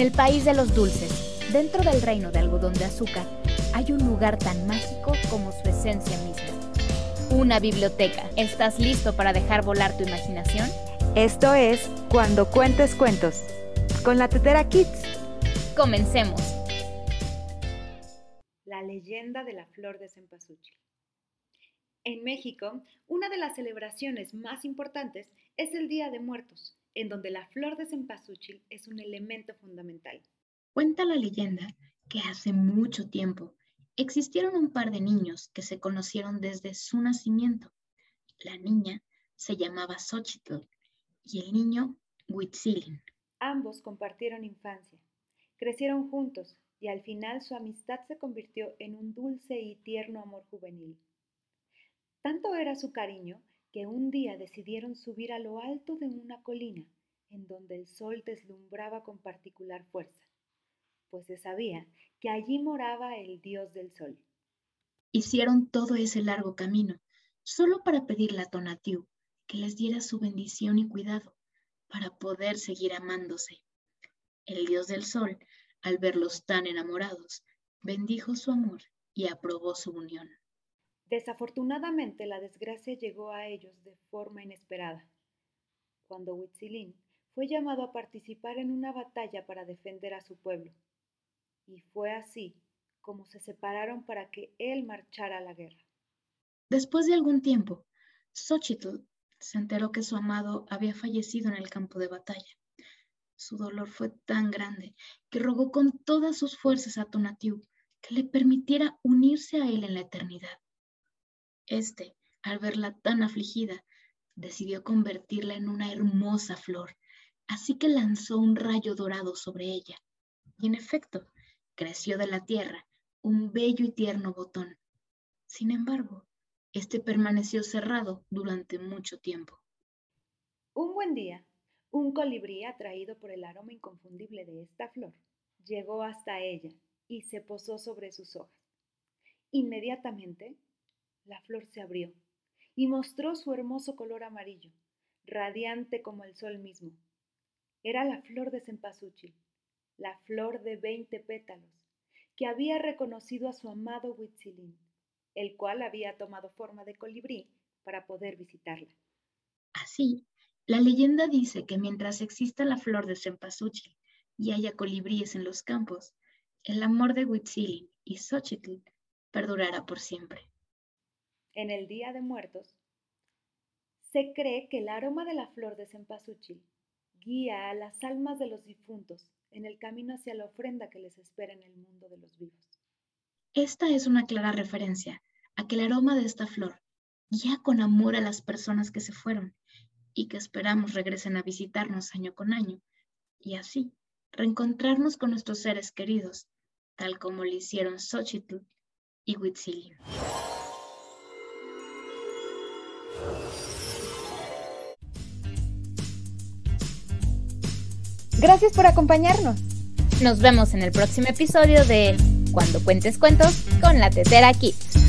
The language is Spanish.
el país de los dulces, dentro del reino de algodón de azúcar, hay un lugar tan mágico como su esencia misma. Una biblioteca. ¿Estás listo para dejar volar tu imaginación? Esto es Cuando Cuentes Cuentos, con la Tetera Kids. Comencemos. La leyenda de la flor de cempasúchil. En México, una de las celebraciones más importantes es el Día de Muertos, en donde la flor de cempasúchil es un elemento fundamental. Cuenta la leyenda que hace mucho tiempo existieron un par de niños que se conocieron desde su nacimiento. La niña se llamaba Xochitl y el niño Huitzilin. Ambos compartieron infancia, crecieron juntos y al final su amistad se convirtió en un dulce y tierno amor juvenil. Tanto era su cariño que un día decidieron subir a lo alto de una colina en donde el sol deslumbraba con particular fuerza, pues se sabía que allí moraba el dios del sol. Hicieron todo ese largo camino solo para pedirle a Tonatiu que les diera su bendición y cuidado para poder seguir amándose. El dios del sol, al verlos tan enamorados, bendijo su amor y aprobó su unión. Desafortunadamente la desgracia llegó a ellos de forma inesperada, cuando Huitzilin fue llamado a participar en una batalla para defender a su pueblo. Y fue así como se separaron para que él marchara a la guerra. Después de algún tiempo, Xochitl se enteró que su amado había fallecido en el campo de batalla. Su dolor fue tan grande que rogó con todas sus fuerzas a Tonatiuh que le permitiera unirse a él en la eternidad. Este, al verla tan afligida, decidió convertirla en una hermosa flor, así que lanzó un rayo dorado sobre ella. Y en efecto, creció de la tierra un bello y tierno botón. Sin embargo, este permaneció cerrado durante mucho tiempo. Un buen día, un colibrí atraído por el aroma inconfundible de esta flor llegó hasta ella y se posó sobre sus hojas. Inmediatamente la flor se abrió y mostró su hermoso color amarillo, radiante como el sol mismo. Era la flor de cempasúchil, la flor de veinte pétalos, que había reconocido a su amado Huitzilín, el cual había tomado forma de colibrí para poder visitarla. Así, la leyenda dice que mientras exista la flor de cempasúchil y haya colibríes en los campos, el amor de Huitzilin y Xochitl perdurará por siempre en el Día de Muertos, se cree que el aroma de la flor de cempasúchil guía a las almas de los difuntos en el camino hacia la ofrenda que les espera en el mundo de los vivos. Esta es una clara referencia a que el aroma de esta flor guía con amor a las personas que se fueron y que esperamos regresen a visitarnos año con año y así reencontrarnos con nuestros seres queridos, tal como lo hicieron Xochitl y Huitzilin. Gracias por acompañarnos. Nos vemos en el próximo episodio de Cuando cuentes cuentos con la Tetera Kids.